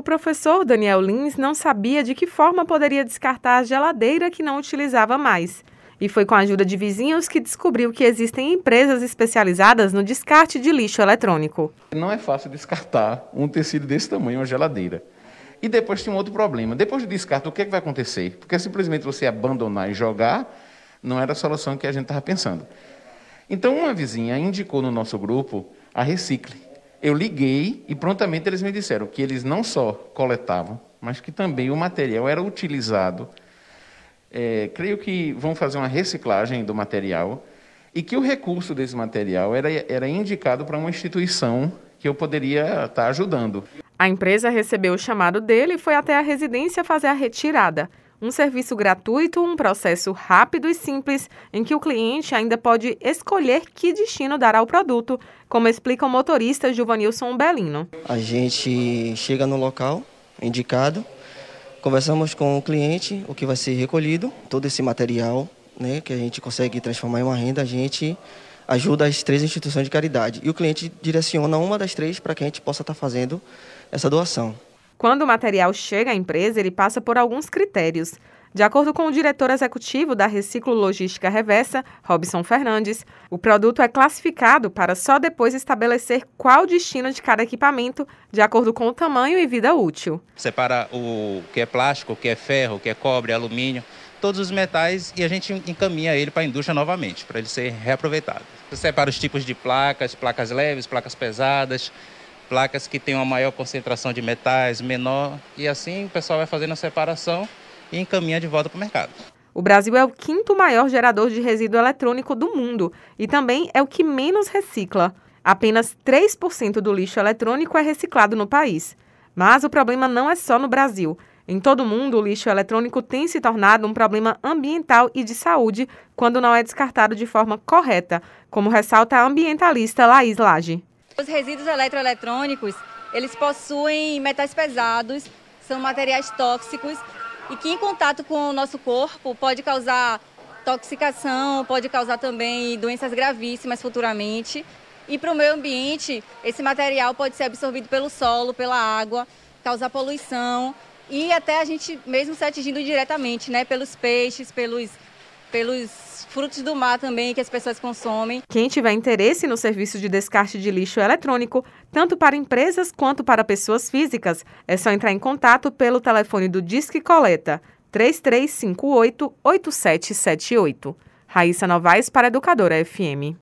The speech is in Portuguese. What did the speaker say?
O professor Daniel Lins não sabia de que forma poderia descartar a geladeira que não utilizava mais. E foi com a ajuda de vizinhos que descobriu que existem empresas especializadas no descarte de lixo eletrônico. Não é fácil descartar um tecido desse tamanho, uma geladeira. E depois tem um outro problema. Depois do descarte, o que, é que vai acontecer? Porque simplesmente você abandonar e jogar não era a solução que a gente estava pensando. Então, uma vizinha indicou no nosso grupo a Recicle. Eu liguei e prontamente eles me disseram que eles não só coletavam, mas que também o material era utilizado é, creio que vão fazer uma reciclagem do material e que o recurso desse material era, era indicado para uma instituição que eu poderia estar ajudando. A empresa recebeu o chamado dele e foi até a residência fazer a retirada. Um serviço gratuito, um processo rápido e simples, em que o cliente ainda pode escolher que destino dar ao produto, como explica o motorista Juvanilson Belino. A gente chega no local indicado, Conversamos com o cliente, o que vai ser recolhido, todo esse material né, que a gente consegue transformar em uma renda, a gente ajuda as três instituições de caridade. E o cliente direciona uma das três para que a gente possa estar tá fazendo essa doação. Quando o material chega à empresa, ele passa por alguns critérios. De acordo com o diretor executivo da Reciclo Logística Reversa, Robson Fernandes, o produto é classificado para só depois estabelecer qual o destino de cada equipamento, de acordo com o tamanho e vida útil. Separa o que é plástico, o que é ferro, o que é cobre, alumínio, todos os metais e a gente encaminha ele para a indústria novamente, para ele ser reaproveitado. Separa os tipos de placas, placas leves, placas pesadas, placas que têm uma maior concentração de metais, menor, e assim o pessoal vai fazendo a separação e encaminha de volta para o mercado. O Brasil é o quinto maior gerador de resíduo eletrônico do mundo e também é o que menos recicla. Apenas 3% do lixo eletrônico é reciclado no país. Mas o problema não é só no Brasil. Em todo o mundo, o lixo eletrônico tem se tornado um problema ambiental e de saúde quando não é descartado de forma correta, como ressalta a ambientalista Laís Lage. Os resíduos eletroeletrônicos, eles possuem metais pesados, são materiais tóxicos e que em contato com o nosso corpo pode causar toxicação, pode causar também doenças gravíssimas futuramente. E para o meio ambiente, esse material pode ser absorvido pelo solo, pela água, causar poluição e até a gente mesmo se atingindo diretamente, né, pelos peixes, pelos, pelos frutos do mar também que as pessoas consomem. Quem tiver interesse no serviço de descarte de lixo eletrônico, tanto para empresas quanto para pessoas físicas, é só entrar em contato pelo telefone do Disque Coleta 3358 8778. Raíssa Novaes para Educadora FM.